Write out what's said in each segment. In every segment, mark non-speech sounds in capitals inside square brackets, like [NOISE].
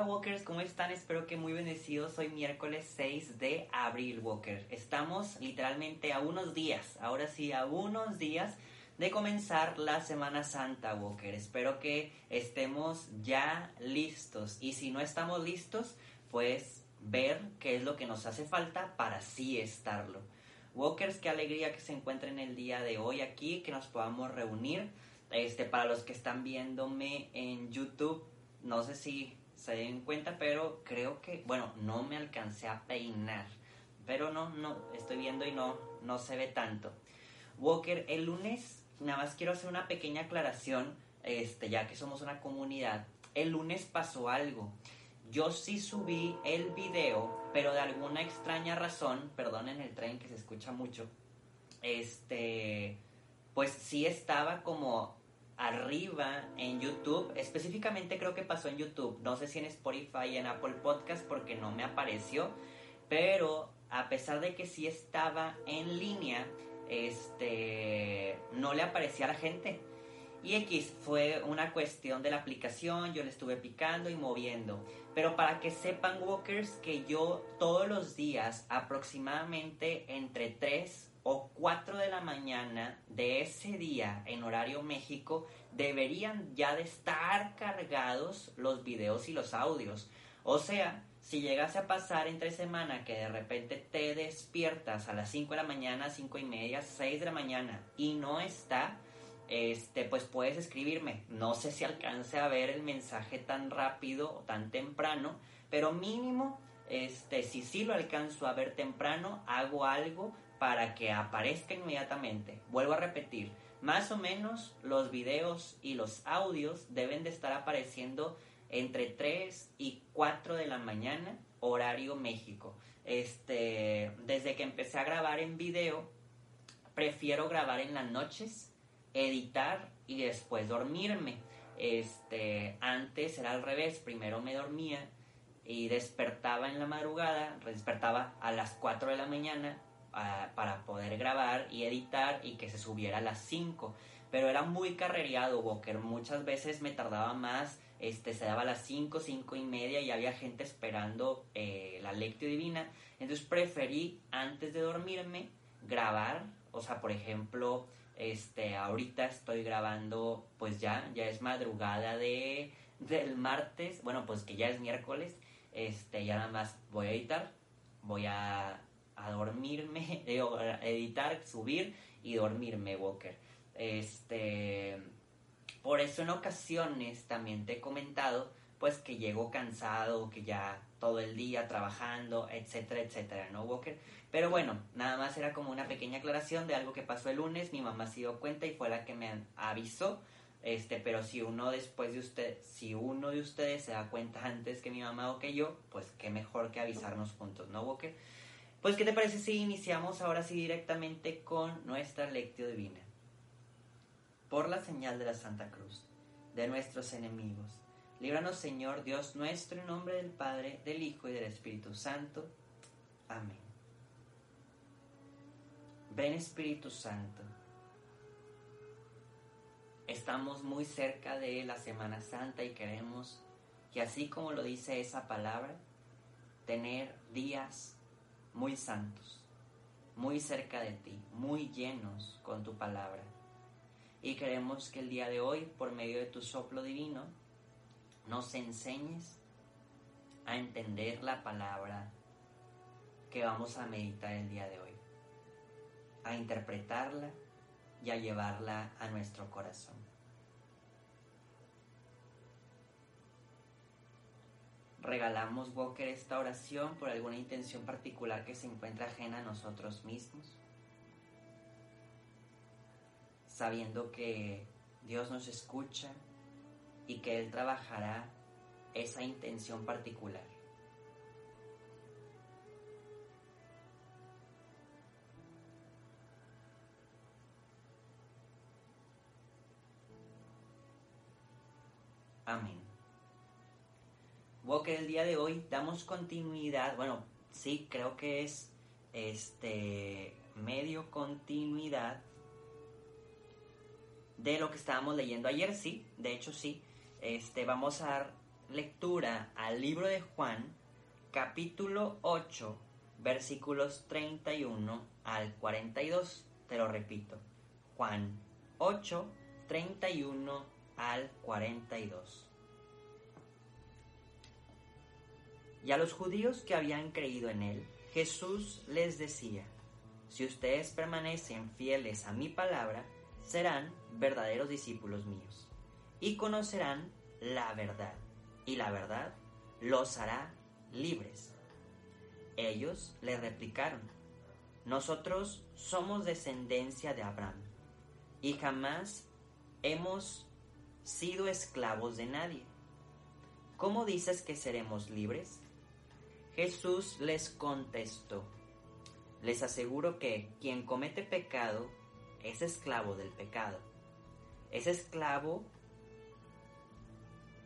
Walkers, ¿cómo Espero que muy bendecidos. Hoy miércoles 6 de abril, Walker. Estamos literalmente a unos días, ahora sí, a unos días de comenzar la Semana Santa, Walker. Espero que estemos ya listos. Y si no estamos listos, pues ver qué es lo que nos hace falta para sí estarlo. Walkers, qué alegría que se encuentren el día de hoy aquí, que nos podamos reunir. Este, para los que están viéndome en YouTube, no sé si se den cuenta, pero creo que, bueno, no me alcancé a peinar. Pero no, no, estoy viendo y no, no se ve tanto. Walker, el lunes, nada más quiero hacer una pequeña aclaración, este, ya que somos una comunidad. El lunes pasó algo. Yo sí subí el video, pero de alguna extraña razón, perdonen el tren que se escucha mucho, este, pues sí estaba como arriba en YouTube. Específicamente creo que pasó en YouTube. No sé si en Spotify y en Apple Podcast porque no me apareció. Pero a pesar de que sí estaba en línea, este, no le aparecía a la gente. Y X fue una cuestión de la aplicación, yo le estuve picando y moviendo. Pero para que sepan, Walkers, que yo todos los días, aproximadamente entre 3 o 4 de la mañana de ese día en horario México deberían ya de estar cargados los videos y los audios. O sea, si llegase a pasar entre semana que de repente te despiertas a las 5 de la mañana, 5 y media, 6 de la mañana y no está, este, pues puedes escribirme. No sé si alcance a ver el mensaje tan rápido o tan temprano, pero mínimo, este, si sí lo alcanzo a ver temprano, hago algo para que aparezca inmediatamente. Vuelvo a repetir, más o menos los videos y los audios deben de estar apareciendo entre 3 y 4 de la mañana, horario México. Este, desde que empecé a grabar en video, prefiero grabar en las noches, editar y después dormirme. Este, antes era al revés, primero me dormía y despertaba en la madrugada, despertaba a las 4 de la mañana para poder grabar y editar y que se subiera a las 5. Pero era muy carrereado, Walker. Muchas veces me tardaba más. Este, se daba a las 5, 5 y media y había gente esperando eh, la lectio divina. Entonces preferí, antes de dormirme, grabar. O sea, por ejemplo, este, ahorita estoy grabando, pues ya, ya es madrugada de, del martes. Bueno, pues que ya es miércoles. Este, ya nada más voy a editar. Voy a a dormirme, [LAUGHS] editar, subir y dormirme, Walker. Este, por eso en ocasiones también te he comentado, pues que llego cansado, que ya todo el día trabajando, etcétera, etcétera, ¿no, Walker? Pero bueno, nada más era como una pequeña aclaración de algo que pasó el lunes, mi mamá se dio cuenta y fue la que me avisó. Este, pero si uno después de usted, si uno de ustedes se da cuenta antes que mi mamá o que yo, pues qué mejor que avisarnos juntos, ¿no, Walker? Pues, ¿qué te parece si iniciamos ahora sí directamente con nuestra lectio divina? Por la señal de la Santa Cruz, de nuestros enemigos, líbranos, Señor Dios nuestro, en nombre del Padre, del Hijo y del Espíritu Santo. Amén. Ven Espíritu Santo. Estamos muy cerca de la Semana Santa y queremos que así como lo dice esa palabra, tener días muy santos, muy cerca de ti, muy llenos con tu palabra. Y queremos que el día de hoy, por medio de tu soplo divino, nos enseñes a entender la palabra que vamos a meditar el día de hoy, a interpretarla y a llevarla a nuestro corazón. Regalamos, Walker, esta oración por alguna intención particular que se encuentra ajena a nosotros mismos, sabiendo que Dios nos escucha y que Él trabajará esa intención particular. Walker, el día de hoy damos continuidad, bueno, sí, creo que es este medio continuidad de lo que estábamos leyendo ayer, sí, de hecho sí. Este, vamos a dar lectura al libro de Juan, capítulo 8, versículos 31 al 42. Te lo repito. Juan 8, 31 al 42. Y a los judíos que habían creído en él, Jesús les decía, si ustedes permanecen fieles a mi palabra, serán verdaderos discípulos míos y conocerán la verdad, y la verdad los hará libres. Ellos le replicaron, nosotros somos descendencia de Abraham y jamás hemos sido esclavos de nadie. ¿Cómo dices que seremos libres? Jesús les contestó, les aseguro que quien comete pecado es esclavo del pecado. Es esclavo,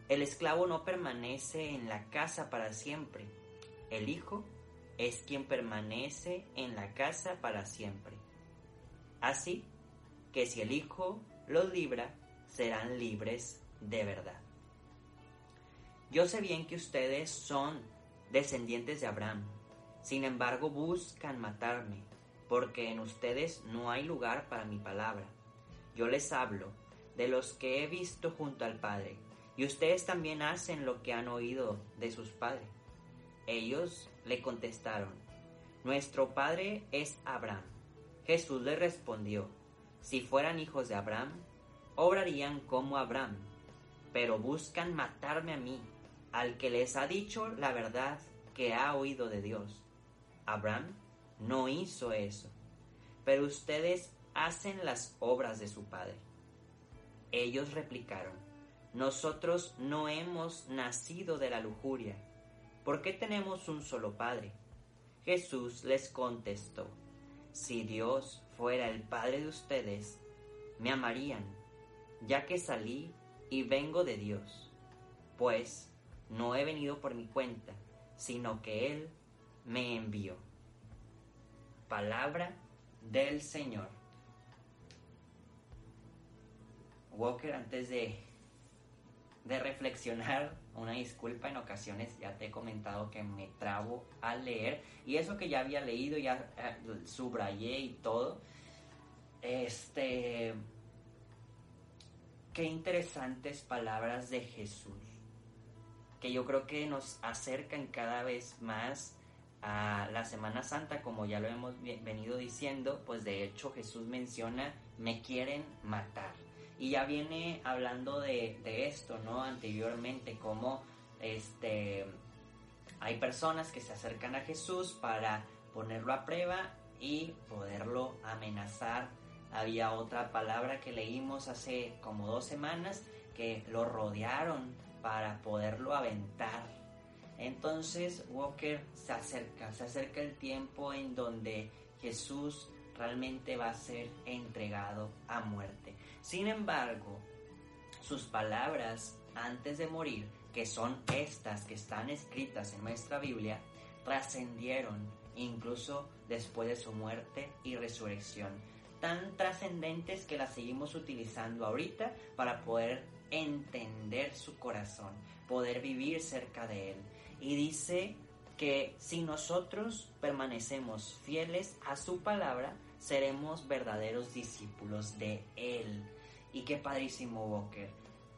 el esclavo no permanece en la casa para siempre. El Hijo es quien permanece en la casa para siempre. Así que si el Hijo los libra, serán libres de verdad. Yo sé bien que ustedes son descendientes de Abraham, sin embargo buscan matarme, porque en ustedes no hay lugar para mi palabra. Yo les hablo de los que he visto junto al Padre, y ustedes también hacen lo que han oído de sus padres. Ellos le contestaron, Nuestro Padre es Abraham. Jesús le respondió, Si fueran hijos de Abraham, obrarían como Abraham, pero buscan matarme a mí, al que les ha dicho la verdad que ha oído de Dios. Abraham no hizo eso, pero ustedes hacen las obras de su padre. Ellos replicaron, nosotros no hemos nacido de la lujuria, ¿por qué tenemos un solo padre? Jesús les contestó, si Dios fuera el padre de ustedes, me amarían, ya que salí y vengo de Dios, pues no he venido por mi cuenta, sino que Él me envió. Palabra del Señor. Walker, antes de, de reflexionar, una disculpa, en ocasiones ya te he comentado que me trabo al leer, y eso que ya había leído, ya eh, subrayé y todo. Este, qué interesantes palabras de Jesús, que yo creo que nos acercan cada vez más a la Semana Santa, como ya lo hemos venido diciendo, pues de hecho Jesús menciona, me quieren matar. Y ya viene hablando de, esto, ¿no? Anteriormente, como este, hay personas que se acercan a Jesús para ponerlo a prueba y poderlo amenazar. Había otra palabra que leímos hace como dos semanas que lo rodearon para poderlo aventar entonces Walker se acerca, se acerca el tiempo en donde Jesús realmente va a ser entregado a muerte. Sin embargo, sus palabras antes de morir, que son estas que están escritas en nuestra Biblia, trascendieron incluso después de su muerte y resurrección. Tan trascendentes que las seguimos utilizando ahorita para poder entender su corazón, poder vivir cerca de él y dice que si nosotros permanecemos fieles a su palabra, seremos verdaderos discípulos de Él. Y qué padrísimo, Walker.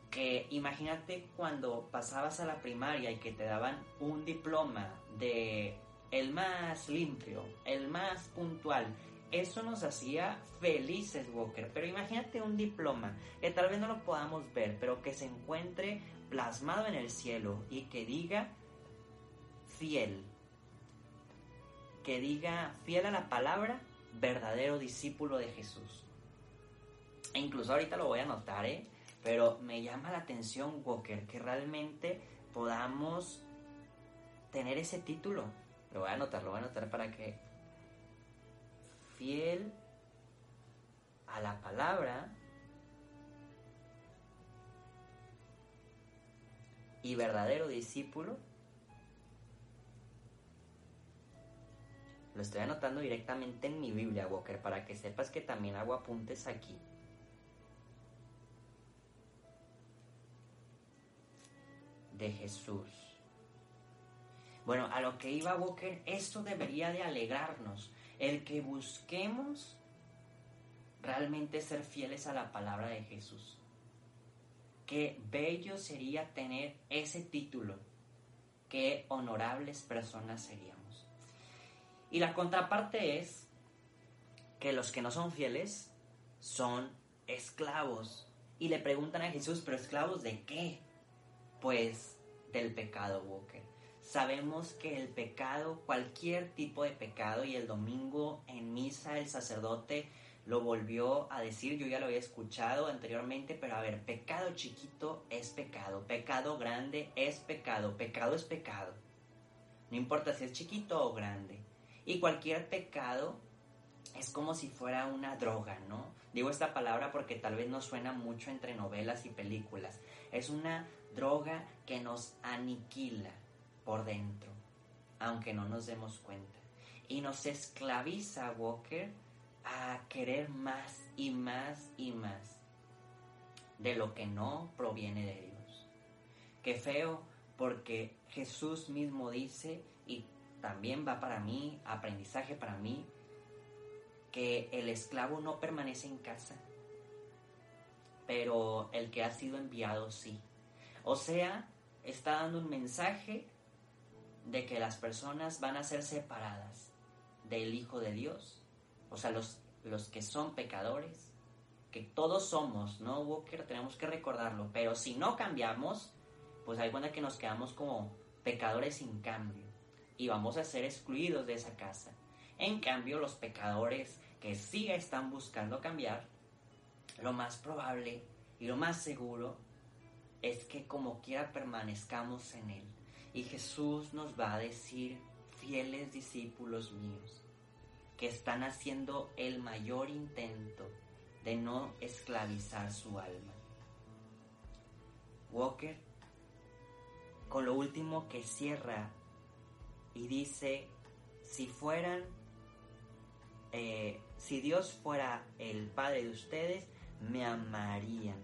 Que imagínate cuando pasabas a la primaria y que te daban un diploma de el más limpio, el más puntual. Eso nos hacía felices, Walker. Pero imagínate un diploma que tal vez no lo podamos ver, pero que se encuentre plasmado en el cielo y que diga fiel, que diga fiel a la palabra, verdadero discípulo de Jesús. E incluso ahorita lo voy a anotar, ¿eh? pero me llama la atención, Walker, que realmente podamos tener ese título. Lo voy a anotar, lo voy a anotar para que fiel a la palabra y verdadero discípulo, lo estoy anotando directamente en mi Biblia, Walker, para que sepas que también hago apuntes aquí. De Jesús. Bueno, a lo que iba Walker, esto debería de alegrarnos, el que busquemos realmente ser fieles a la palabra de Jesús. Qué bello sería tener ese título. Qué honorables personas seríamos. Y la contraparte es que los que no son fieles son esclavos. Y le preguntan a Jesús, ¿pero esclavos de qué? Pues del pecado, Walker. Sabemos que el pecado, cualquier tipo de pecado, y el domingo en misa el sacerdote lo volvió a decir, yo ya lo había escuchado anteriormente, pero a ver, pecado chiquito es pecado, pecado grande es pecado, pecado es pecado. No importa si es chiquito o grande. Y cualquier pecado es como si fuera una droga, ¿no? Digo esta palabra porque tal vez no suena mucho entre novelas y películas. Es una droga que nos aniquila por dentro, aunque no nos demos cuenta. Y nos esclaviza, Walker, a querer más y más y más de lo que no proviene de Dios. Qué feo, porque Jesús mismo dice, y también va para mí, aprendizaje para mí, que el esclavo no permanece en casa, pero el que ha sido enviado sí. O sea, está dando un mensaje de que las personas van a ser separadas del Hijo de Dios o sea, los, los que son pecadores, que todos somos, ¿no, Walker? Tenemos que recordarlo, pero si no cambiamos, pues hay cuenta que nos quedamos como pecadores sin cambio y vamos a ser excluidos de esa casa. En cambio, los pecadores que sí están buscando cambiar, lo más probable y lo más seguro es que como quiera permanezcamos en Él. Y Jesús nos va a decir, fieles discípulos míos, que están haciendo el mayor intento de no esclavizar su alma. Walker, con lo último que cierra y dice, si fueran, eh, si Dios fuera el Padre de ustedes, me amarían.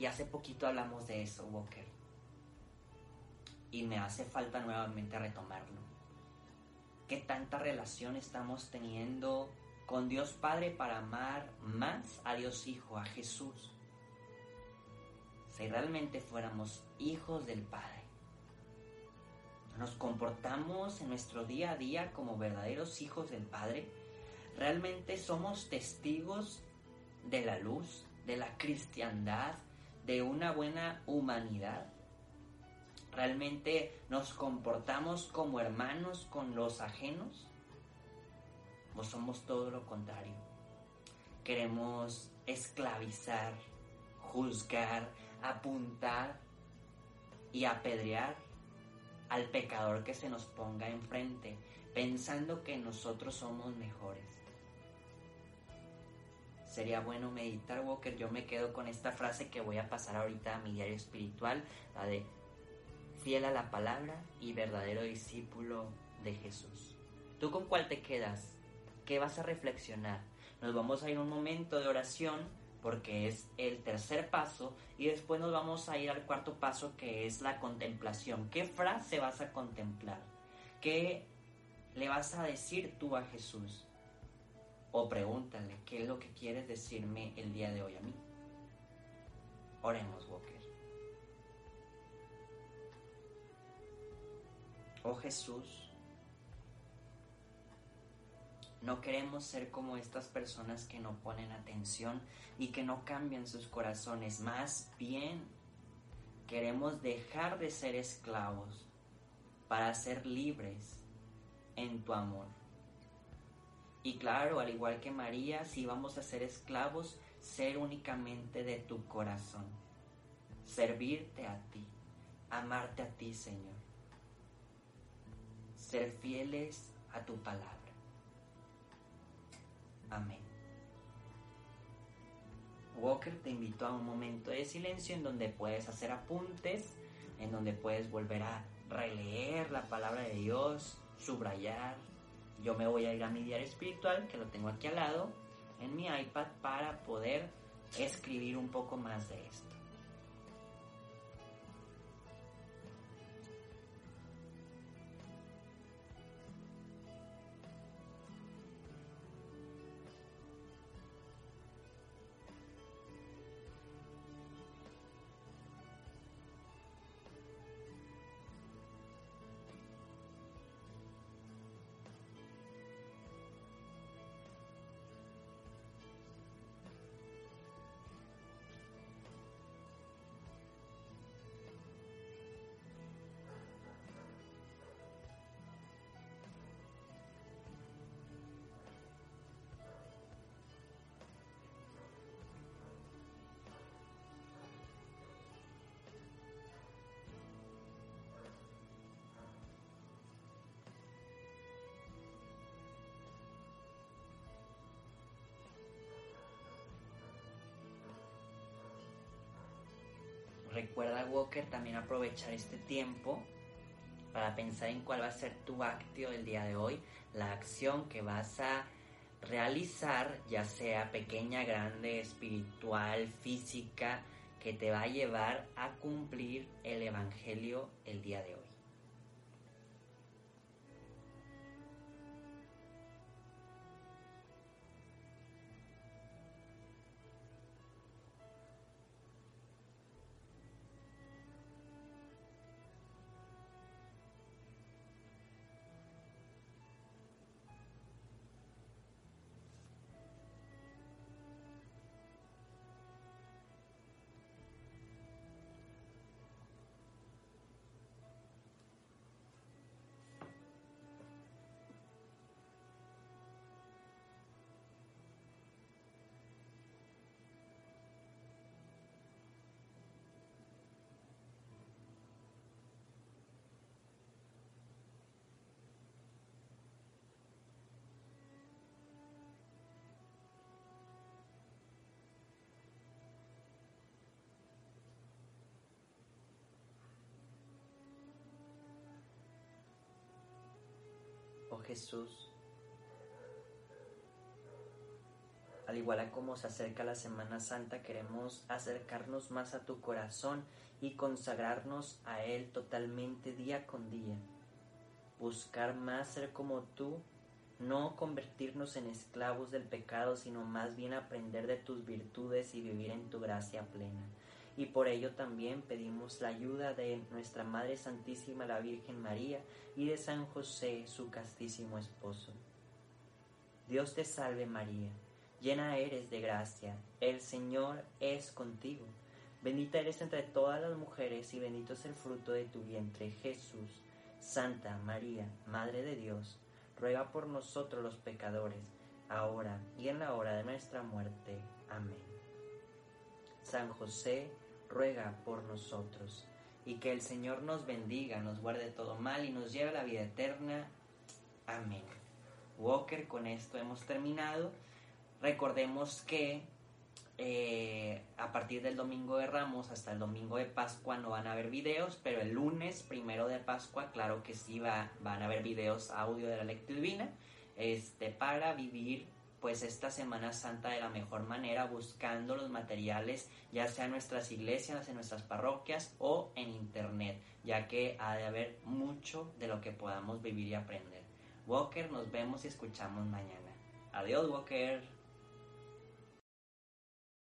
Y hace poquito hablamos de eso, Walker. Y me hace falta nuevamente retomarlo qué tanta relación estamos teniendo con Dios Padre para amar más a Dios Hijo, a Jesús. Si realmente fuéramos hijos del Padre, nos comportamos en nuestro día a día como verdaderos hijos del Padre, realmente somos testigos de la luz, de la cristiandad, de una buena humanidad ¿Realmente nos comportamos como hermanos con los ajenos? ¿O somos todo lo contrario? Queremos esclavizar, juzgar, apuntar y apedrear al pecador que se nos ponga enfrente, pensando que nosotros somos mejores. Sería bueno meditar, Walker. Yo me quedo con esta frase que voy a pasar ahorita a mi diario espiritual, la de fiel a la palabra y verdadero discípulo de Jesús. ¿Tú con cuál te quedas? ¿Qué vas a reflexionar? Nos vamos a ir un momento de oración porque es el tercer paso y después nos vamos a ir al cuarto paso que es la contemplación. ¿Qué frase vas a contemplar? ¿Qué le vas a decir tú a Jesús? O pregúntale, ¿qué es lo que quieres decirme el día de hoy a mí? Oremos, Walker. Oh Jesús, no queremos ser como estas personas que no ponen atención y que no cambian sus corazones. Más bien, queremos dejar de ser esclavos para ser libres en tu amor. Y claro, al igual que María, si vamos a ser esclavos, ser únicamente de tu corazón. Servirte a ti, amarte a ti, Señor ser fieles a tu palabra. Amén. Walker te invito a un momento de silencio en donde puedes hacer apuntes, en donde puedes volver a releer la palabra de Dios, subrayar. Yo me voy a ir a mi diario espiritual, que lo tengo aquí al lado, en mi iPad, para poder escribir un poco más de esto. Recuerda, Walker, también aprovechar este tiempo para pensar en cuál va a ser tu acto del día de hoy, la acción que vas a realizar, ya sea pequeña, grande, espiritual, física, que te va a llevar a cumplir el Evangelio el día de hoy. Jesús, al igual a como se acerca la Semana Santa, queremos acercarnos más a tu corazón y consagrarnos a Él totalmente día con día. Buscar más ser como tú, no convertirnos en esclavos del pecado, sino más bien aprender de tus virtudes y vivir en tu gracia plena y por ello también pedimos la ayuda de nuestra Madre Santísima la Virgen María y de San José, su castísimo esposo. Dios te salve María, llena eres de gracia, el Señor es contigo. Bendita eres entre todas las mujeres y bendito es el fruto de tu vientre, Jesús. Santa María, Madre de Dios, ruega por nosotros los pecadores, ahora y en la hora de nuestra muerte. Amén. San José, ruega por nosotros. Y que el Señor nos bendiga, nos guarde todo mal y nos lleve a la vida eterna. Amén. Walker, con esto hemos terminado. Recordemos que eh, a partir del domingo de Ramos hasta el domingo de Pascua no van a haber videos, pero el lunes primero de Pascua, claro que sí va, van a haber videos audio de la lectura divina, este, para vivir pues esta Semana Santa de la mejor manera buscando los materiales ya sea en nuestras iglesias, en nuestras parroquias o en internet, ya que ha de haber mucho de lo que podamos vivir y aprender. Walker, nos vemos y escuchamos mañana. Adiós, Walker.